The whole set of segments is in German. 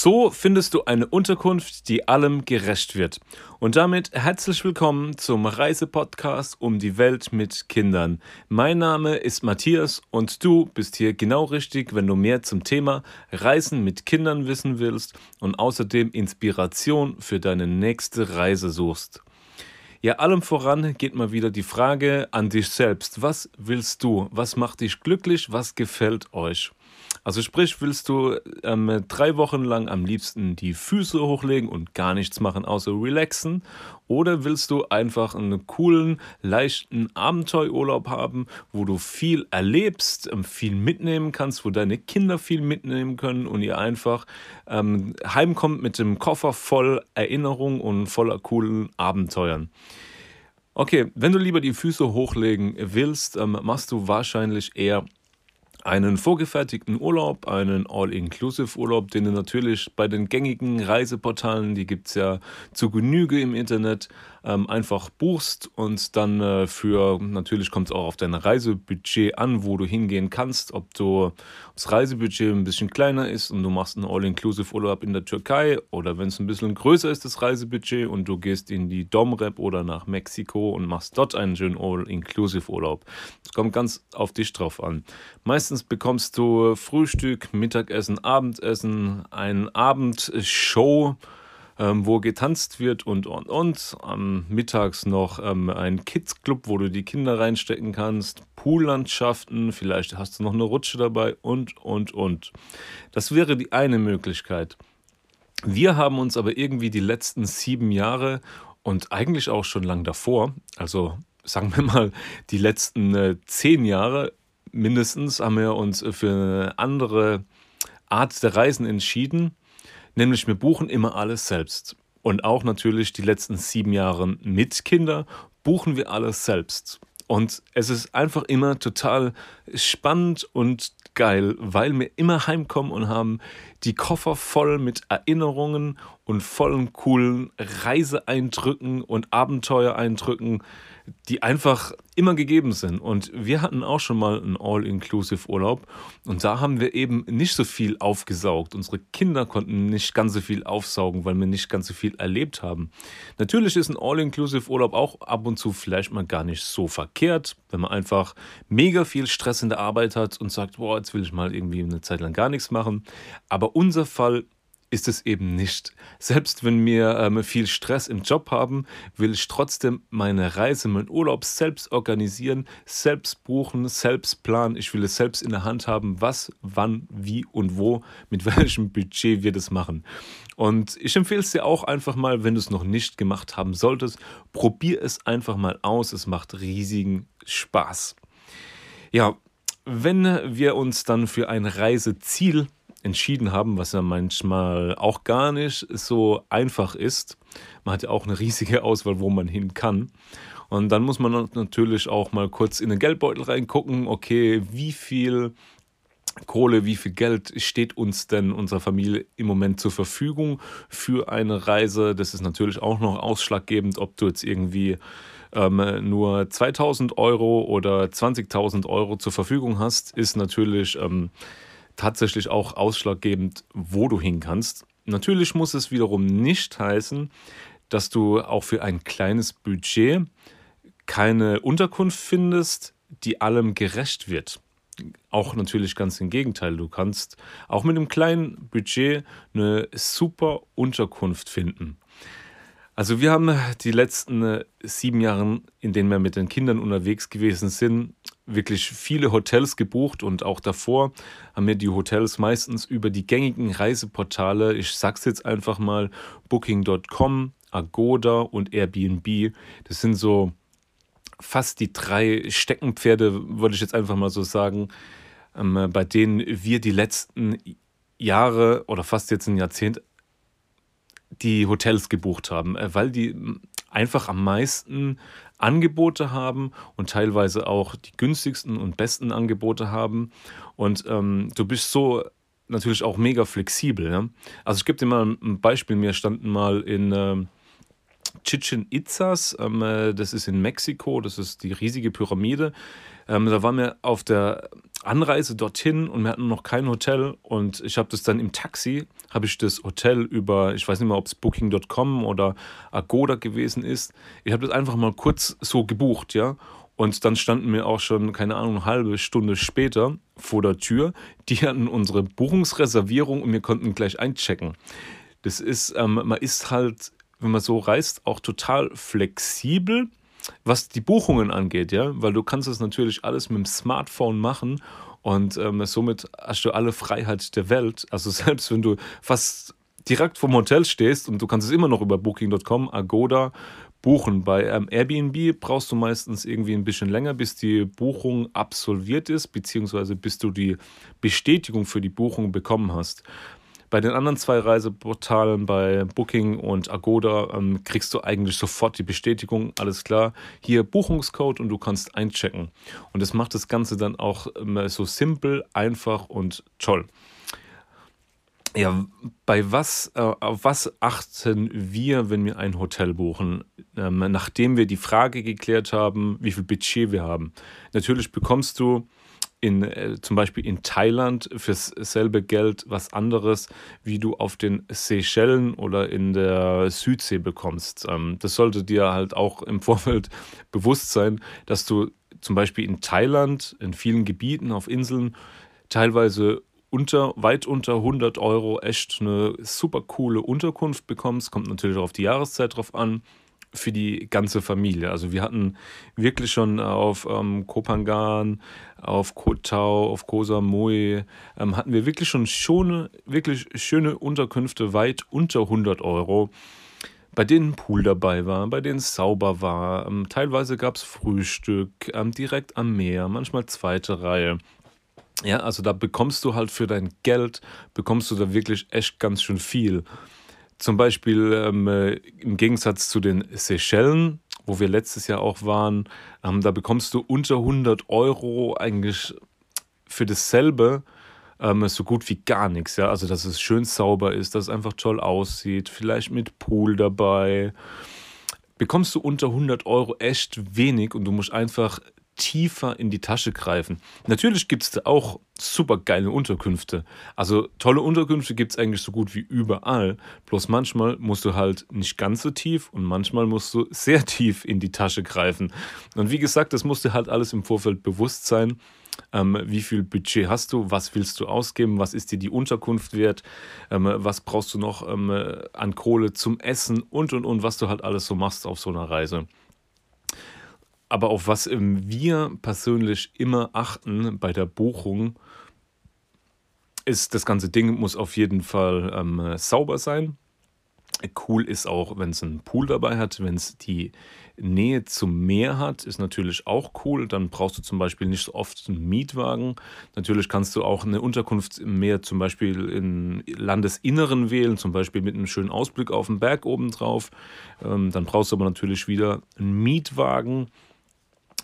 So findest du eine Unterkunft, die allem gerecht wird. Und damit herzlich willkommen zum Reisepodcast um die Welt mit Kindern. Mein Name ist Matthias und du bist hier genau richtig, wenn du mehr zum Thema Reisen mit Kindern wissen willst und außerdem Inspiration für deine nächste Reise suchst. Ja, allem voran geht mal wieder die Frage an dich selbst. Was willst du? Was macht dich glücklich? Was gefällt euch? Also sprich, willst du ähm, drei Wochen lang am liebsten die Füße hochlegen und gar nichts machen, außer relaxen? Oder willst du einfach einen coolen, leichten Abenteuerurlaub haben, wo du viel erlebst, ähm, viel mitnehmen kannst, wo deine Kinder viel mitnehmen können und ihr einfach ähm, heimkommt mit dem Koffer voll Erinnerungen und voller coolen Abenteuern? Okay, wenn du lieber die Füße hochlegen willst, ähm, machst du wahrscheinlich eher einen vorgefertigten Urlaub, einen All-Inclusive-Urlaub, den du natürlich bei den gängigen Reiseportalen, die gibt es ja zu Genüge im Internet, ähm, einfach buchst und dann äh, für, natürlich kommt es auch auf dein Reisebudget an, wo du hingehen kannst, ob du das Reisebudget ein bisschen kleiner ist und du machst einen All-Inclusive-Urlaub in der Türkei oder wenn es ein bisschen größer ist, das Reisebudget und du gehst in die Domrep oder nach Mexiko und machst dort einen schönen All-Inclusive-Urlaub. Es kommt ganz auf dich drauf an. Meistens bekommst du Frühstück, Mittagessen, Abendessen, ein Abendshow, ähm, wo getanzt wird und und und. Am Mittags noch ähm, ein Kids Club, wo du die Kinder reinstecken kannst, Poollandschaften, vielleicht hast du noch eine Rutsche dabei und und und. Das wäre die eine Möglichkeit. Wir haben uns aber irgendwie die letzten sieben Jahre und eigentlich auch schon lang davor, also sagen wir mal die letzten äh, zehn Jahre mindestens, haben wir uns für eine andere Art der Reisen entschieden. Nämlich wir buchen immer alles selbst. Und auch natürlich die letzten sieben Jahre mit Kindern buchen wir alles selbst. Und es ist einfach immer total spannend und geil, weil wir immer heimkommen und haben die Koffer voll mit Erinnerungen und vollen coolen Reiseeindrücken und Abenteuereindrücken, die einfach immer gegeben sind. Und wir hatten auch schon mal einen All-Inclusive-Urlaub und da haben wir eben nicht so viel aufgesaugt. Unsere Kinder konnten nicht ganz so viel aufsaugen, weil wir nicht ganz so viel erlebt haben. Natürlich ist ein All-Inclusive-Urlaub auch ab und zu vielleicht mal gar nicht so verkehrt, wenn man einfach mega viel Stress in der Arbeit hat und sagt, boah, jetzt will ich mal irgendwie eine Zeit lang gar nichts machen. Aber unser Fall ist es eben nicht. Selbst wenn wir ähm, viel Stress im Job haben, will ich trotzdem meine Reise, meinen Urlaub selbst organisieren, selbst buchen, selbst planen. Ich will es selbst in der Hand haben, was, wann, wie und wo, mit welchem Budget wir das machen. Und ich empfehle es dir auch einfach mal, wenn du es noch nicht gemacht haben solltest, probier es einfach mal aus. Es macht riesigen Spaß. Ja, wenn wir uns dann für ein Reiseziel entschieden haben, was ja manchmal auch gar nicht so einfach ist. Man hat ja auch eine riesige Auswahl, wo man hin kann. Und dann muss man natürlich auch mal kurz in den Geldbeutel reingucken, okay, wie viel Kohle, wie viel Geld steht uns denn unserer Familie im Moment zur Verfügung für eine Reise? Das ist natürlich auch noch ausschlaggebend, ob du jetzt irgendwie ähm, nur 2000 Euro oder 20.000 Euro zur Verfügung hast, ist natürlich ähm, tatsächlich auch ausschlaggebend, wo du hin kannst. Natürlich muss es wiederum nicht heißen, dass du auch für ein kleines Budget keine Unterkunft findest, die allem gerecht wird. Auch natürlich ganz im Gegenteil. Du kannst auch mit einem kleinen Budget eine super Unterkunft finden. Also wir haben die letzten äh, sieben Jahre, in denen wir mit den Kindern unterwegs gewesen sind, wirklich viele Hotels gebucht und auch davor haben wir die Hotels meistens über die gängigen Reiseportale, ich sag's jetzt einfach mal, Booking.com, Agoda und Airbnb. Das sind so fast die drei Steckenpferde, würde ich jetzt einfach mal so sagen, ähm, bei denen wir die letzten Jahre oder fast jetzt ein Jahrzehnt die Hotels gebucht haben, äh, weil die einfach am meisten Angebote haben und teilweise auch die günstigsten und besten Angebote haben. Und ähm, du bist so natürlich auch mega flexibel. Ja? Also ich gebe dir mal ein Beispiel. Wir standen mal in äh, Chichen Itzas, ähm, äh, das ist in Mexiko, das ist die riesige Pyramide. Ähm, da waren wir auf der Anreise dorthin und wir hatten noch kein Hotel und ich habe das dann im Taxi, habe ich das Hotel über, ich weiß nicht mehr, ob es booking.com oder Agoda gewesen ist. Ich habe das einfach mal kurz so gebucht, ja. Und dann standen wir auch schon, keine Ahnung, eine halbe Stunde später vor der Tür. Die hatten unsere Buchungsreservierung und wir konnten gleich einchecken. Das ist, ähm, man ist halt, wenn man so reist, auch total flexibel was die Buchungen angeht, ja, weil du kannst das natürlich alles mit dem Smartphone machen und ähm, somit hast du alle Freiheit der Welt. Also selbst wenn du fast direkt vom Hotel stehst und du kannst es immer noch über Booking.com, Agoda buchen. Bei ähm, Airbnb brauchst du meistens irgendwie ein bisschen länger, bis die Buchung absolviert ist, beziehungsweise bis du die Bestätigung für die Buchung bekommen hast. Bei den anderen zwei Reiseportalen, bei Booking und Agoda, ähm, kriegst du eigentlich sofort die Bestätigung, alles klar, hier Buchungscode und du kannst einchecken. Und das macht das Ganze dann auch so simpel, einfach und toll. Ja, bei was, äh, auf was achten wir, wenn wir ein Hotel buchen, ähm, nachdem wir die Frage geklärt haben, wie viel Budget wir haben? Natürlich bekommst du in, äh, zum Beispiel in Thailand fürs selbe Geld was anderes, wie du auf den Seychellen oder in der Südsee bekommst. Ähm, das sollte dir halt auch im Vorfeld bewusst sein, dass du zum Beispiel in Thailand, in vielen Gebieten auf Inseln, teilweise unter, weit unter 100 Euro echt eine super coole Unterkunft bekommst. Kommt natürlich auch auf die Jahreszeit drauf an für die ganze Familie. Also wir hatten wirklich schon auf ähm, Kopangan, auf Koh Tao, auf Koh Samui, ähm, hatten wir wirklich schon schöne, wirklich schöne Unterkünfte weit unter 100 Euro, bei denen Pool dabei war, bei denen es sauber war. Ähm, teilweise gab es Frühstück ähm, direkt am Meer, manchmal zweite Reihe. Ja, also da bekommst du halt für dein Geld, bekommst du da wirklich echt ganz schön viel. Zum Beispiel ähm, äh, im Gegensatz zu den Seychellen, wo wir letztes Jahr auch waren, ähm, da bekommst du unter 100 Euro eigentlich für dasselbe ähm, so gut wie gar nichts. Ja? Also, dass es schön sauber ist, dass es einfach toll aussieht, vielleicht mit Pool dabei. Bekommst du unter 100 Euro echt wenig und du musst einfach tiefer in die Tasche greifen. Natürlich gibt es auch super geile Unterkünfte. Also tolle Unterkünfte gibt es eigentlich so gut wie überall. Bloß manchmal musst du halt nicht ganz so tief und manchmal musst du sehr tief in die Tasche greifen. Und wie gesagt, das musst du halt alles im Vorfeld bewusst sein. Ähm, wie viel Budget hast du? Was willst du ausgeben? Was ist dir die Unterkunft wert? Ähm, was brauchst du noch ähm, an Kohle zum Essen und und und, was du halt alles so machst auf so einer Reise. Aber auf was wir persönlich immer achten bei der Buchung, ist, das ganze Ding muss auf jeden Fall ähm, sauber sein. Cool ist auch, wenn es einen Pool dabei hat, wenn es die Nähe zum Meer hat, ist natürlich auch cool. Dann brauchst du zum Beispiel nicht so oft einen Mietwagen. Natürlich kannst du auch eine Unterkunft im Meer zum Beispiel im Landesinneren wählen, zum Beispiel mit einem schönen Ausblick auf den Berg obendrauf. Ähm, dann brauchst du aber natürlich wieder einen Mietwagen ähm,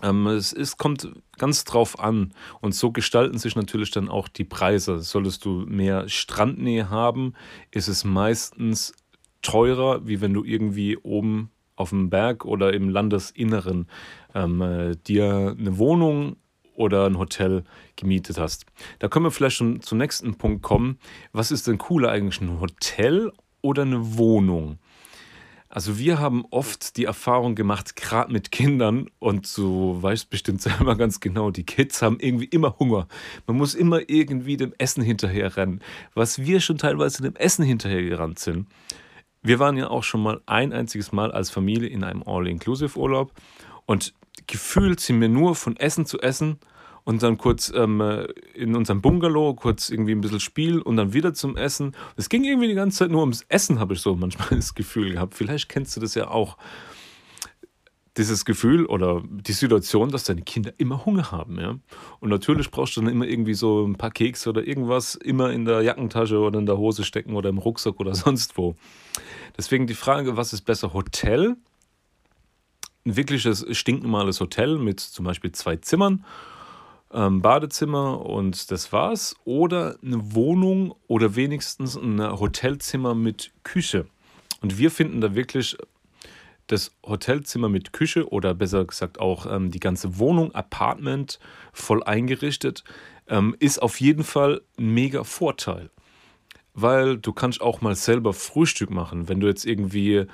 es ist, kommt ganz drauf an. Und so gestalten sich natürlich dann auch die Preise. Solltest du mehr Strandnähe haben, ist es meistens teurer, wie wenn du irgendwie oben auf dem Berg oder im Landesinneren ähm, äh, dir eine Wohnung oder ein Hotel gemietet hast. Da können wir vielleicht schon zum nächsten Punkt kommen. Was ist denn cooler eigentlich, ein Hotel oder eine Wohnung? Also wir haben oft die Erfahrung gemacht, gerade mit Kindern, und du weißt bestimmt selber ganz genau, die Kids haben irgendwie immer Hunger. Man muss immer irgendwie dem Essen hinterher rennen. Was wir schon teilweise dem Essen hinterher gerannt sind. Wir waren ja auch schon mal ein einziges Mal als Familie in einem All-Inclusive-Urlaub und gefühlt sind wir nur von Essen zu Essen und dann kurz ähm, in unserem Bungalow kurz irgendwie ein bisschen spielen und dann wieder zum Essen. Es ging irgendwie die ganze Zeit nur ums Essen, habe ich so manchmal das Gefühl gehabt. Vielleicht kennst du das ja auch. Dieses Gefühl oder die Situation, dass deine Kinder immer Hunger haben, ja. Und natürlich brauchst du dann immer irgendwie so ein paar Kekse oder irgendwas immer in der Jackentasche oder in der Hose stecken oder im Rucksack oder sonst wo. Deswegen die Frage, was ist besser, Hotel? Ein wirkliches stinknormales Hotel mit zum Beispiel zwei Zimmern ähm, Badezimmer und das war's. Oder eine Wohnung oder wenigstens ein Hotelzimmer mit Küche. Und wir finden da wirklich das Hotelzimmer mit Küche oder besser gesagt auch ähm, die ganze Wohnung, Apartment voll eingerichtet, ähm, ist auf jeden Fall ein mega Vorteil. Weil du kannst auch mal selber Frühstück machen. Wenn du jetzt irgendwie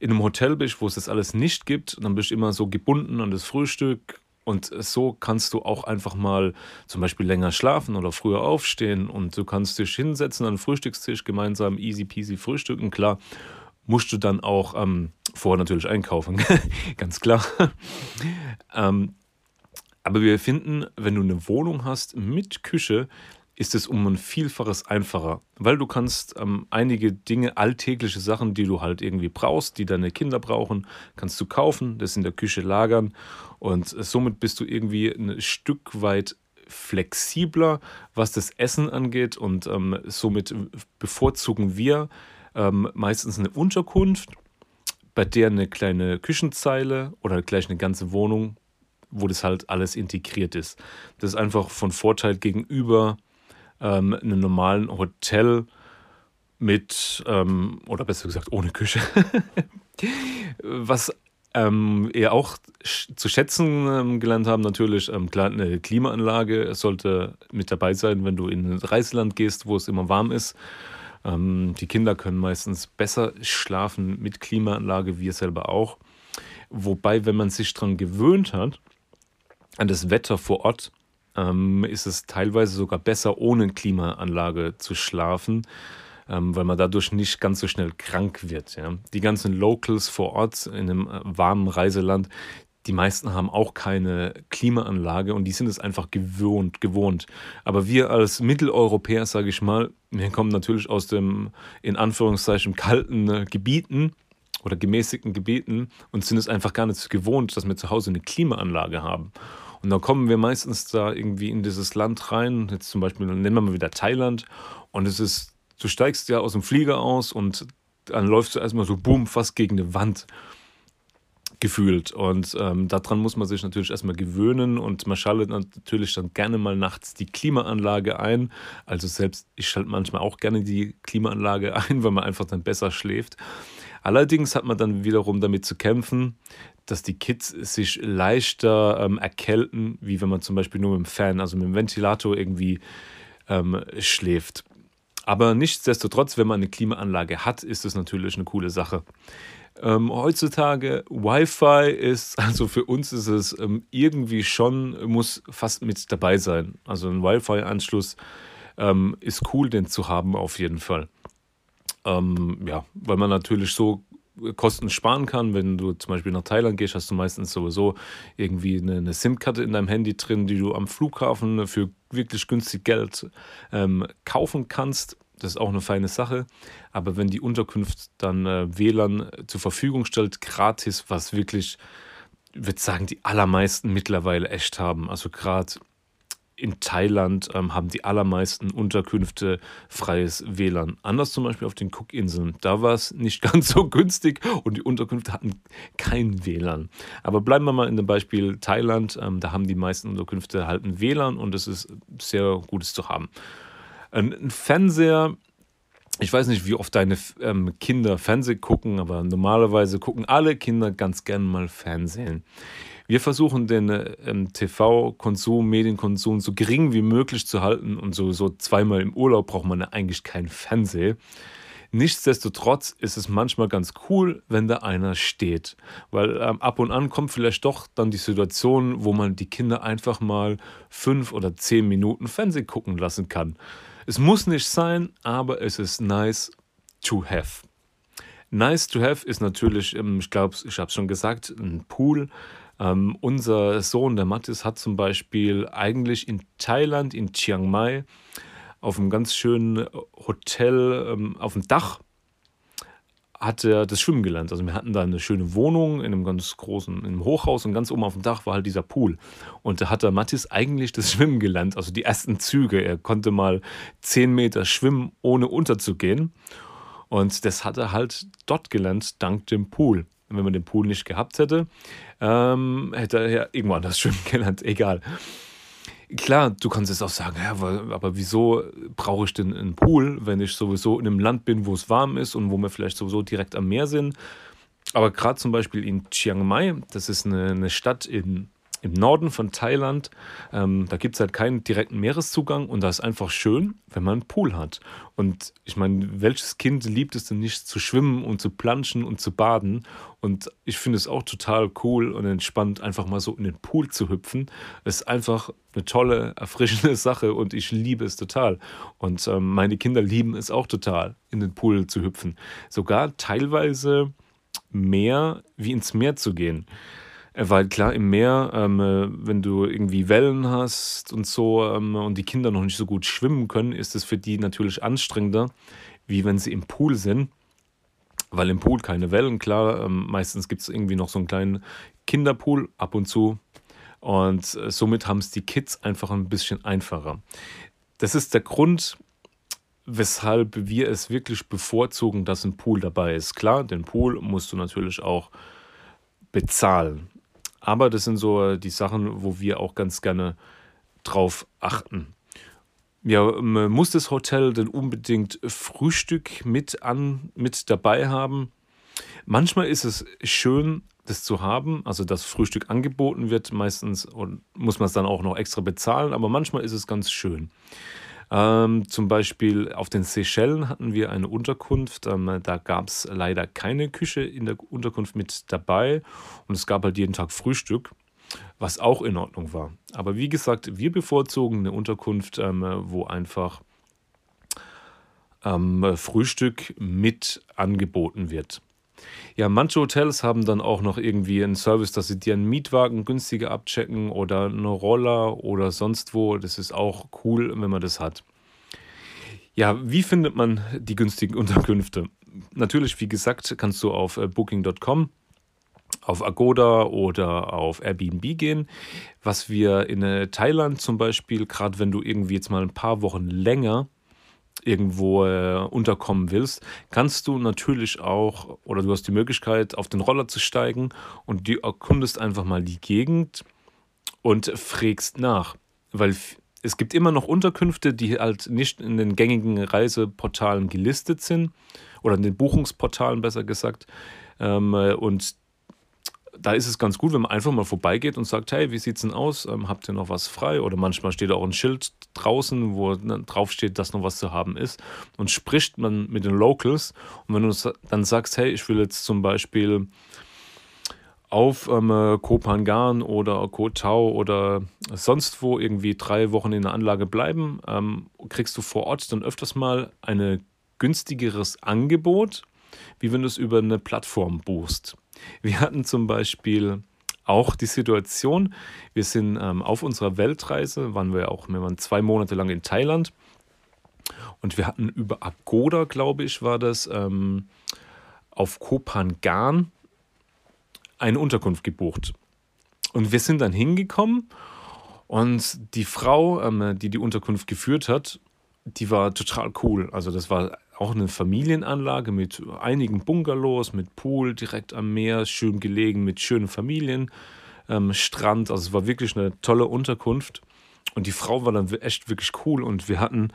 in einem Hotel bist, wo es das alles nicht gibt, dann bist du immer so gebunden an das Frühstück. Und so kannst du auch einfach mal zum Beispiel länger schlafen oder früher aufstehen und du kannst dich hinsetzen an den Frühstückstisch, gemeinsam easy peasy frühstücken. Klar, musst du dann auch ähm, vorher natürlich einkaufen, ganz klar. ähm, aber wir finden, wenn du eine Wohnung hast mit Küche, ist es um ein Vielfaches einfacher, weil du kannst ähm, einige Dinge, alltägliche Sachen, die du halt irgendwie brauchst, die deine Kinder brauchen, kannst du kaufen, das in der Küche lagern und somit bist du irgendwie ein Stück weit flexibler, was das Essen angeht und ähm, somit bevorzugen wir ähm, meistens eine Unterkunft, bei der eine kleine Küchenzeile oder gleich eine ganze Wohnung wo das halt alles integriert ist. Das ist einfach von Vorteil gegenüber ähm, einem normalen Hotel mit, ähm, oder besser gesagt, ohne Küche. Was ähm, ihr auch zu schätzen ähm, gelernt haben, natürlich, ähm, klar, eine Klimaanlage sollte mit dabei sein, wenn du in ein Reiseland gehst, wo es immer warm ist. Ähm, die Kinder können meistens besser schlafen mit Klimaanlage, wir selber auch. Wobei, wenn man sich daran gewöhnt hat, an das Wetter vor Ort ähm, ist es teilweise sogar besser, ohne Klimaanlage zu schlafen, ähm, weil man dadurch nicht ganz so schnell krank wird. Ja. Die ganzen Locals vor Ort in einem äh, warmen Reiseland, die meisten haben auch keine Klimaanlage und die sind es einfach gewohnt, gewohnt. Aber wir als Mitteleuropäer, sage ich mal, wir kommen natürlich aus dem in Anführungszeichen kalten äh, Gebieten oder gemäßigten Gebieten und sind es einfach gar nicht gewohnt, dass wir zu Hause eine Klimaanlage haben. Und dann kommen wir meistens da irgendwie in dieses Land rein, jetzt zum Beispiel, nennen wir mal wieder Thailand, und es ist, du steigst ja aus dem Flieger aus und dann läufst du erstmal so, boom, fast gegen eine Wand gefühlt. Und ähm, daran muss man sich natürlich erstmal gewöhnen und man schaltet natürlich dann gerne mal nachts die Klimaanlage ein. Also selbst ich schalte manchmal auch gerne die Klimaanlage ein, weil man einfach dann besser schläft. Allerdings hat man dann wiederum damit zu kämpfen, dass die Kids sich leichter ähm, erkälten, wie wenn man zum Beispiel nur mit dem Fan, also mit dem Ventilator irgendwie ähm, schläft. Aber nichtsdestotrotz, wenn man eine Klimaanlage hat, ist das natürlich eine coole Sache. Ähm, heutzutage Wi-Fi ist, also für uns ist es ähm, irgendwie schon, muss fast mit dabei sein. Also ein Wi-Fi-Anschluss ähm, ist cool, den zu haben auf jeden Fall. Ähm, ja, weil man natürlich so Kosten sparen kann. Wenn du zum Beispiel nach Thailand gehst, hast du meistens sowieso irgendwie eine, eine SIM-Karte in deinem Handy drin, die du am Flughafen für wirklich günstig Geld ähm, kaufen kannst. Das ist auch eine feine Sache. Aber wenn die Unterkunft dann äh, WLAN zur Verfügung stellt, gratis, was wirklich, ich würde sagen, die allermeisten mittlerweile echt haben. Also gerade in Thailand ähm, haben die allermeisten Unterkünfte freies WLAN. Anders zum Beispiel auf den Cookinseln. Da war es nicht ganz so günstig und die Unterkünfte hatten kein WLAN. Aber bleiben wir mal in dem Beispiel Thailand. Ähm, da haben die meisten Unterkünfte halt ein WLAN und es ist sehr gutes zu haben. Ein, ein Fernseher ich weiß nicht, wie oft deine ähm, Kinder Fernsehen gucken, aber normalerweise gucken alle Kinder ganz gern mal Fernsehen. Wir versuchen den ähm, TV-Konsum, Medienkonsum so gering wie möglich zu halten und so, so zweimal im Urlaub braucht man eigentlich keinen Fernseher. Nichtsdestotrotz ist es manchmal ganz cool, wenn da einer steht. Weil ähm, ab und an kommt vielleicht doch dann die Situation, wo man die Kinder einfach mal fünf oder zehn Minuten Fernsehen gucken lassen kann. Es muss nicht sein, aber es ist nice to have. Nice to have ist natürlich, ähm, ich glaube, ich habe es schon gesagt, ein Pool. Ähm, unser Sohn, der Mathis, hat zum Beispiel eigentlich in Thailand, in Chiang Mai, auf einem ganz schönen Hotel ähm, auf dem Dach hat er das Schwimmen gelernt. Also wir hatten da eine schöne Wohnung in einem ganz großen, in einem Hochhaus und ganz oben auf dem Dach war halt dieser Pool. Und da hat der Mathis eigentlich das Schwimmen gelernt, also die ersten Züge. Er konnte mal zehn Meter schwimmen, ohne unterzugehen. Und das hat er halt dort gelernt, dank dem Pool. Wenn man den Pool nicht gehabt hätte, ähm, hätte er ja irgendwann das Schwimmen gelernt. Egal. Klar, du kannst jetzt auch sagen, ja, aber, aber wieso brauche ich denn einen Pool, wenn ich sowieso in einem Land bin, wo es warm ist und wo wir vielleicht sowieso direkt am Meer sind? Aber gerade zum Beispiel in Chiang Mai, das ist eine, eine Stadt in im Norden von Thailand. Ähm, da gibt es halt keinen direkten Meereszugang und da ist einfach schön, wenn man einen Pool hat. Und ich meine, welches Kind liebt es denn nicht zu schwimmen und zu planschen und zu baden? Und ich finde es auch total cool und entspannt, einfach mal so in den Pool zu hüpfen. Es ist einfach eine tolle, erfrischende Sache und ich liebe es total. Und ähm, meine Kinder lieben es auch total, in den Pool zu hüpfen. Sogar teilweise mehr wie ins Meer zu gehen. Äh, weil klar, im Meer, ähm, äh, wenn du irgendwie Wellen hast und so ähm, und die Kinder noch nicht so gut schwimmen können, ist es für die natürlich anstrengender, wie wenn sie im Pool sind. Weil im Pool keine Wellen, klar, ähm, meistens gibt es irgendwie noch so einen kleinen Kinderpool ab und zu. Und äh, somit haben es die Kids einfach ein bisschen einfacher. Das ist der Grund, weshalb wir es wirklich bevorzugen, dass ein Pool dabei ist. Klar, den Pool musst du natürlich auch bezahlen. Aber das sind so die Sachen, wo wir auch ganz gerne drauf achten. Ja, muss das Hotel denn unbedingt Frühstück mit, an, mit dabei haben? Manchmal ist es schön, das zu haben, also dass Frühstück angeboten wird. Meistens muss man es dann auch noch extra bezahlen, aber manchmal ist es ganz schön. Ähm, zum Beispiel auf den Seychellen hatten wir eine Unterkunft. Ähm, da gab es leider keine Küche in der Unterkunft mit dabei und es gab halt jeden Tag Frühstück, was auch in Ordnung war. Aber wie gesagt, wir bevorzugen eine Unterkunft, ähm, wo einfach ähm, Frühstück mit angeboten wird. Ja, manche Hotels haben dann auch noch irgendwie einen Service, dass sie dir einen Mietwagen günstiger abchecken oder eine Roller oder sonst wo. Das ist auch cool, wenn man das hat. Ja, wie findet man die günstigen Unterkünfte? Natürlich, wie gesagt, kannst du auf äh, booking.com auf Agoda oder auf Airbnb gehen. Was wir in äh, Thailand zum Beispiel, gerade wenn du irgendwie jetzt mal ein paar Wochen länger irgendwo äh, unterkommen willst, kannst du natürlich auch, oder du hast die Möglichkeit, auf den Roller zu steigen und du erkundest einfach mal die Gegend und frägst nach. Weil es gibt immer noch Unterkünfte, die halt nicht in den gängigen Reiseportalen gelistet sind oder in den Buchungsportalen besser gesagt. Ähm, und da ist es ganz gut, wenn man einfach mal vorbeigeht und sagt, hey, wie sieht's denn aus? Ähm, habt ihr noch was frei? Oder manchmal steht auch ein Schild draußen, wo drauf steht, dass noch was zu haben ist. Und spricht man mit den Locals. Und wenn du dann sagst, hey, ich will jetzt zum Beispiel auf ähm, Kopangan oder Koh Tao oder sonst wo irgendwie drei Wochen in der Anlage bleiben, ähm, kriegst du vor Ort dann öfters mal ein günstigeres Angebot, wie wenn du es über eine Plattform buchst. Wir hatten zum Beispiel auch die Situation, wir sind ähm, auf unserer Weltreise, waren wir auch, wir waren zwei Monate lang in Thailand und wir hatten über Agoda, glaube ich, war das, ähm, auf Kopangan eine Unterkunft gebucht. Und wir sind dann hingekommen und die Frau, ähm, die die Unterkunft geführt hat, die war total cool. Also das war auch eine Familienanlage mit einigen Bungalows, mit Pool direkt am Meer, schön gelegen, mit schönen Familien, ähm, Strand. Also es war wirklich eine tolle Unterkunft. Und die Frau war dann echt wirklich cool. Und wir hatten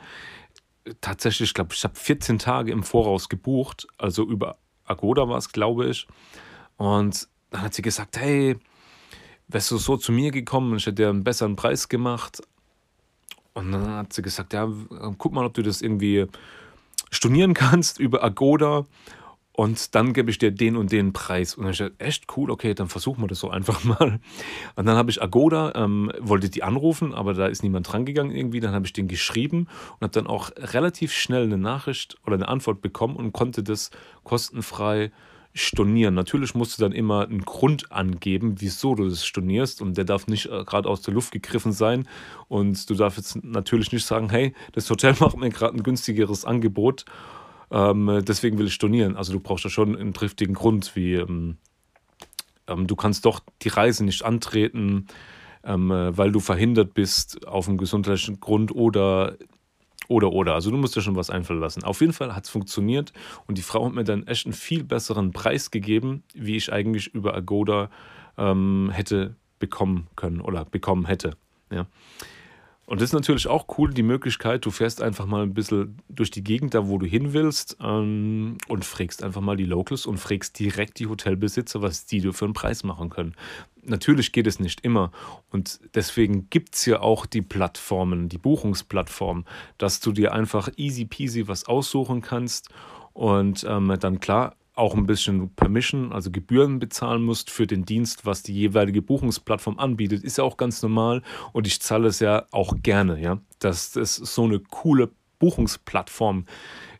tatsächlich, ich glaube, ich habe 14 Tage im Voraus gebucht. Also über Agoda war es, glaube ich. Und dann hat sie gesagt, hey, wärst du so zu mir gekommen, ich hätte dir einen besseren Preis gemacht. Und dann hat sie gesagt, ja, guck mal, ob du das irgendwie stornieren kannst über Agoda und dann gebe ich dir den und den Preis. Und dann habe ich gesagt, echt cool, okay, dann versuchen wir das so einfach mal. Und dann habe ich Agoda, ähm, wollte die anrufen, aber da ist niemand drangegangen irgendwie. Dann habe ich den geschrieben und habe dann auch relativ schnell eine Nachricht oder eine Antwort bekommen und konnte das kostenfrei stornieren. Natürlich musst du dann immer einen Grund angeben, wieso du das stornierst und der darf nicht äh, gerade aus der Luft gegriffen sein und du darfst jetzt natürlich nicht sagen, hey, das Hotel macht mir gerade ein günstigeres Angebot, ähm, deswegen will ich stornieren. Also du brauchst ja schon einen triftigen Grund, wie ähm, ähm, du kannst doch die Reise nicht antreten, ähm, äh, weil du verhindert bist auf einem gesundheitlichen Grund oder oder, oder. Also du musst dir schon was einfallen lassen. Auf jeden Fall hat es funktioniert und die Frau hat mir dann echt einen viel besseren Preis gegeben, wie ich eigentlich über Agoda ähm, hätte bekommen können oder bekommen hätte. Ja. Und das ist natürlich auch cool, die Möglichkeit, du fährst einfach mal ein bisschen durch die Gegend, da wo du hin willst ähm, und fragst einfach mal die Locals und fragst direkt die Hotelbesitzer, was die dir für einen Preis machen können. Natürlich geht es nicht immer. Und deswegen gibt es ja auch die Plattformen, die Buchungsplattformen, dass du dir einfach easy peasy was aussuchen kannst und ähm, dann klar auch ein bisschen Permission, also Gebühren bezahlen musst für den Dienst, was die jeweilige Buchungsplattform anbietet, ist ja auch ganz normal und ich zahle es ja auch gerne, ja, dass das so eine coole Buchungsplattform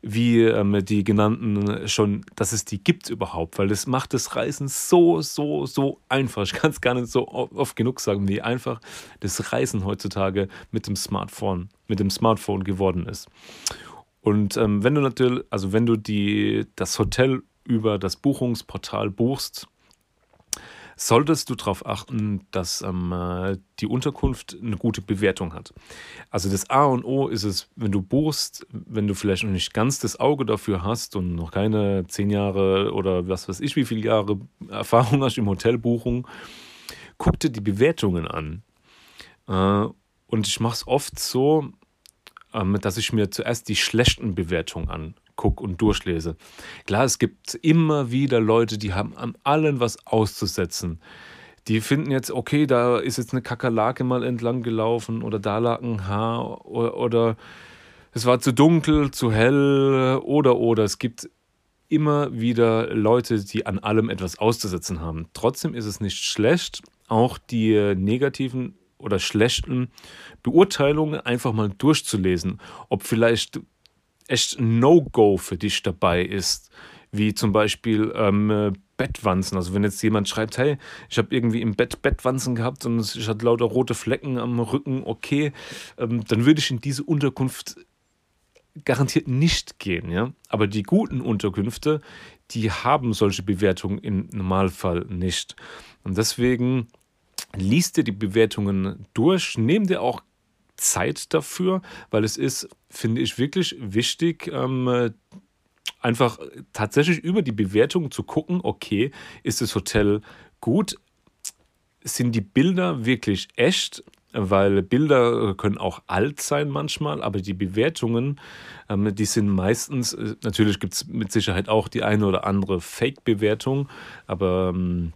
wie ähm, die genannten schon, dass es die gibt überhaupt, weil das macht das Reisen so, so, so einfach. Ich kann es gar nicht so oft genug sagen, wie einfach das Reisen heutzutage mit dem Smartphone, mit dem Smartphone geworden ist. Und ähm, wenn du natürlich, also wenn du die, das Hotel über das Buchungsportal buchst, solltest du darauf achten, dass ähm, äh, die Unterkunft eine gute Bewertung hat. Also das A und O ist es, wenn du buchst, wenn du vielleicht noch nicht ganz das Auge dafür hast und noch keine zehn Jahre oder was weiß ich, wie viele Jahre Erfahrung hast im Hotelbuchung, guck dir die Bewertungen an. Äh, und ich mache es oft so, ähm, dass ich mir zuerst die schlechten Bewertungen angucke und durchlese. Klar, es gibt immer wieder Leute, die haben an allen was auszusetzen. Die finden jetzt, okay, da ist jetzt eine Kakerlake mal entlang gelaufen oder da lag ein Haar oder, oder es war zu dunkel, zu hell oder oder. Es gibt immer wieder Leute, die an allem etwas auszusetzen haben. Trotzdem ist es nicht schlecht, auch die negativen oder schlechten Beurteilungen einfach mal durchzulesen, ob vielleicht echt No-Go für dich dabei ist, wie zum Beispiel ähm, Bettwanzen. Also wenn jetzt jemand schreibt, hey, ich habe irgendwie im Bett Bettwanzen gehabt und ich hatte lauter rote Flecken am Rücken, okay, ähm, dann würde ich in diese Unterkunft garantiert nicht gehen, ja. Aber die guten Unterkünfte, die haben solche Bewertungen im Normalfall nicht. Und deswegen liest dir die Bewertungen durch, nimm dir auch Zeit dafür, weil es ist, finde ich, wirklich wichtig, ähm, einfach tatsächlich über die Bewertungen zu gucken, okay, ist das Hotel gut? Sind die Bilder wirklich echt? Weil Bilder können auch alt sein manchmal, aber die Bewertungen, ähm, die sind meistens, äh, natürlich gibt es mit Sicherheit auch die eine oder andere Fake-Bewertung, aber ähm,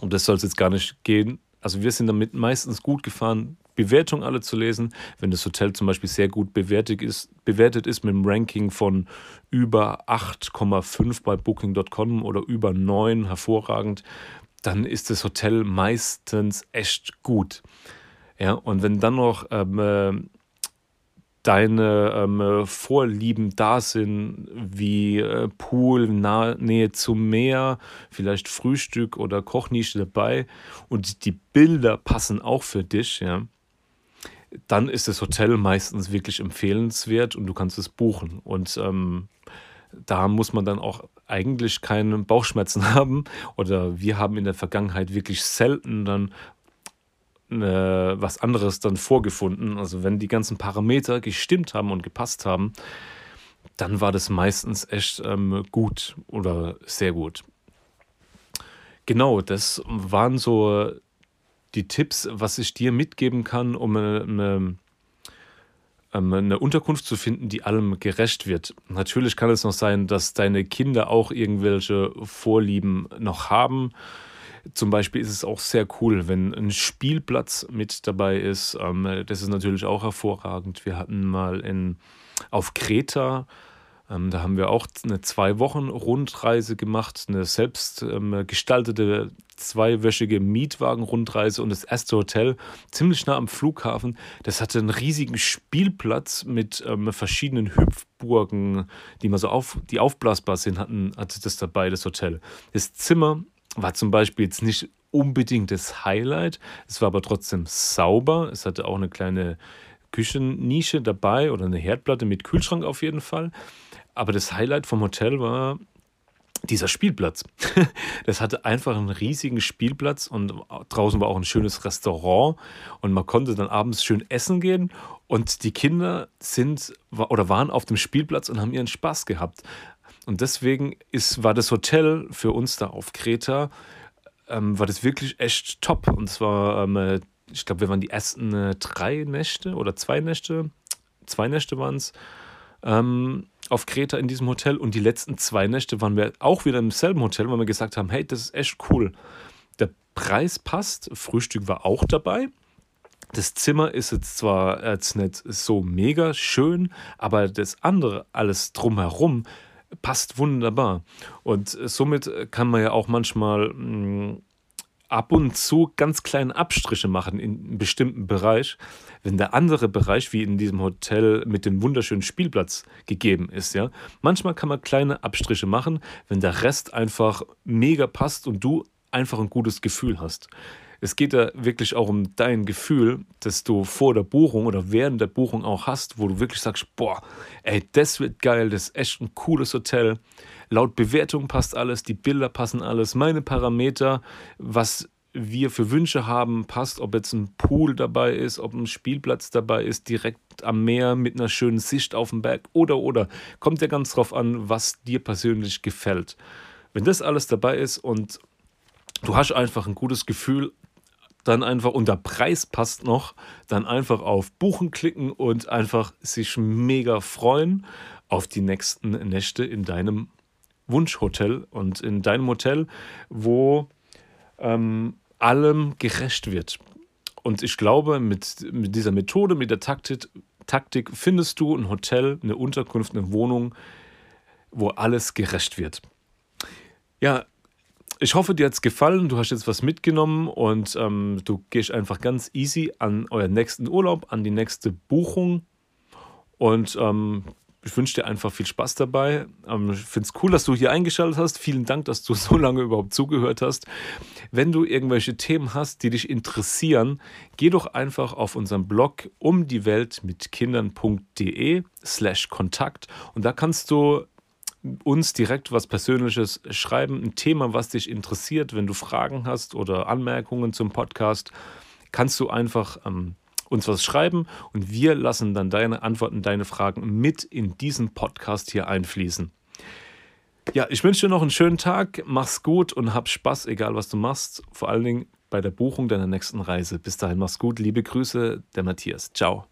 um das soll es jetzt gar nicht gehen. Also wir sind damit meistens gut gefahren, Bewertungen alle zu lesen. Wenn das Hotel zum Beispiel sehr gut bewertet ist, bewertet ist mit einem Ranking von über 8,5 bei Booking.com oder über 9, hervorragend, dann ist das Hotel meistens echt gut. Ja, und wenn dann noch ähm, äh, deine ähm, Vorlieben da sind, wie äh, Pool, nah, Nähe zum Meer, vielleicht Frühstück oder Kochnische dabei und die Bilder passen auch für dich, ja, dann ist das Hotel meistens wirklich empfehlenswert und du kannst es buchen. Und ähm, da muss man dann auch eigentlich keine Bauchschmerzen haben. Oder wir haben in der Vergangenheit wirklich selten dann äh, was anderes dann vorgefunden. Also wenn die ganzen Parameter gestimmt haben und gepasst haben, dann war das meistens echt ähm, gut oder sehr gut. Genau, das waren so die Tipps, was ich dir mitgeben kann, um eine, ähm, eine, Unterkunft zu finden, die allem gerecht wird. Natürlich kann es noch sein, dass deine Kinder auch irgendwelche Vorlieben noch haben. Zum Beispiel ist es auch sehr cool, wenn ein Spielplatz mit dabei ist. Ähm, das ist natürlich auch hervorragend. Wir hatten mal in, auf Kreta, ähm, da haben wir auch eine zwei Wochen Rundreise gemacht, eine selbst ähm, gestaltete zweiwöchige Mietwagen-Rundreise und das erste Hotel ziemlich nah am Flughafen. Das hatte einen riesigen Spielplatz mit verschiedenen Hüpfburgen, die mal so auf, die aufblasbar sind, hatten, hatte das dabei, das Hotel. Das Zimmer war zum Beispiel jetzt nicht unbedingt das Highlight. Es war aber trotzdem sauber. Es hatte auch eine kleine Küchennische dabei oder eine Herdplatte mit Kühlschrank auf jeden Fall. Aber das Highlight vom Hotel war dieser Spielplatz. Das hatte einfach einen riesigen Spielplatz und draußen war auch ein schönes Restaurant und man konnte dann abends schön essen gehen und die Kinder sind oder waren auf dem Spielplatz und haben ihren Spaß gehabt. Und deswegen ist, war das Hotel für uns da auf Kreta, ähm, war das wirklich echt top. Und zwar, ähm, äh, ich glaube, wir waren die ersten äh, drei Nächte oder zwei Nächte, zwei Nächte waren es, ähm, auf Kreta in diesem Hotel. Und die letzten zwei Nächte waren wir auch wieder im selben Hotel, weil wir gesagt haben, hey, das ist echt cool. Der Preis passt. Frühstück war auch dabei. Das Zimmer ist jetzt zwar jetzt nicht so mega schön, aber das andere, alles drumherum, passt wunderbar. Und somit kann man ja auch manchmal mh, mm, ab und zu ganz kleine Abstriche machen in einem bestimmten Bereich, wenn der andere Bereich, wie in diesem Hotel mit dem wunderschönen Spielplatz gegeben ist, ja. Manchmal kann man kleine Abstriche machen, wenn der Rest einfach mega passt und du einfach ein gutes Gefühl hast. Es geht da wirklich auch um dein Gefühl, das du vor der Buchung oder während der Buchung auch hast, wo du wirklich sagst, boah, ey, das wird geil, das ist echt ein cooles Hotel. Laut Bewertung passt alles, die Bilder passen alles, meine Parameter, was wir für Wünsche haben, passt, ob jetzt ein Pool dabei ist, ob ein Spielplatz dabei ist, direkt am Meer mit einer schönen Sicht auf den Berg oder oder. Kommt ja ganz drauf an, was dir persönlich gefällt. Wenn das alles dabei ist und du hast einfach ein gutes Gefühl, dann einfach, und der Preis passt noch, dann einfach auf Buchen klicken und einfach sich mega freuen auf die nächsten Nächte in deinem Wunschhotel und in deinem Hotel, wo ähm, allem gerecht wird. Und ich glaube, mit, mit dieser Methode, mit der Taktik, Taktik findest du ein Hotel, eine Unterkunft, eine Wohnung, wo alles gerecht wird. Ja, ich hoffe, dir hat es gefallen. Du hast jetzt was mitgenommen und ähm, du gehst einfach ganz easy an euren nächsten Urlaub, an die nächste Buchung. Und ähm, ich wünsche dir einfach viel Spaß dabei. Ähm, ich finde es cool, dass du hier eingeschaltet hast. Vielen Dank, dass du so lange überhaupt zugehört hast. Wenn du irgendwelche Themen hast, die dich interessieren, geh doch einfach auf unseren Blog um die Welt mit Kindern.de slash Kontakt und da kannst du uns direkt was Persönliches schreiben, ein Thema, was dich interessiert. Wenn du Fragen hast oder Anmerkungen zum Podcast, kannst du einfach ähm, uns was schreiben und wir lassen dann deine Antworten, deine Fragen mit in diesen Podcast hier einfließen. Ja, ich wünsche dir noch einen schönen Tag, mach's gut und hab Spaß, egal was du machst, vor allen Dingen bei der Buchung deiner nächsten Reise. Bis dahin, mach's gut, liebe Grüße, der Matthias. Ciao.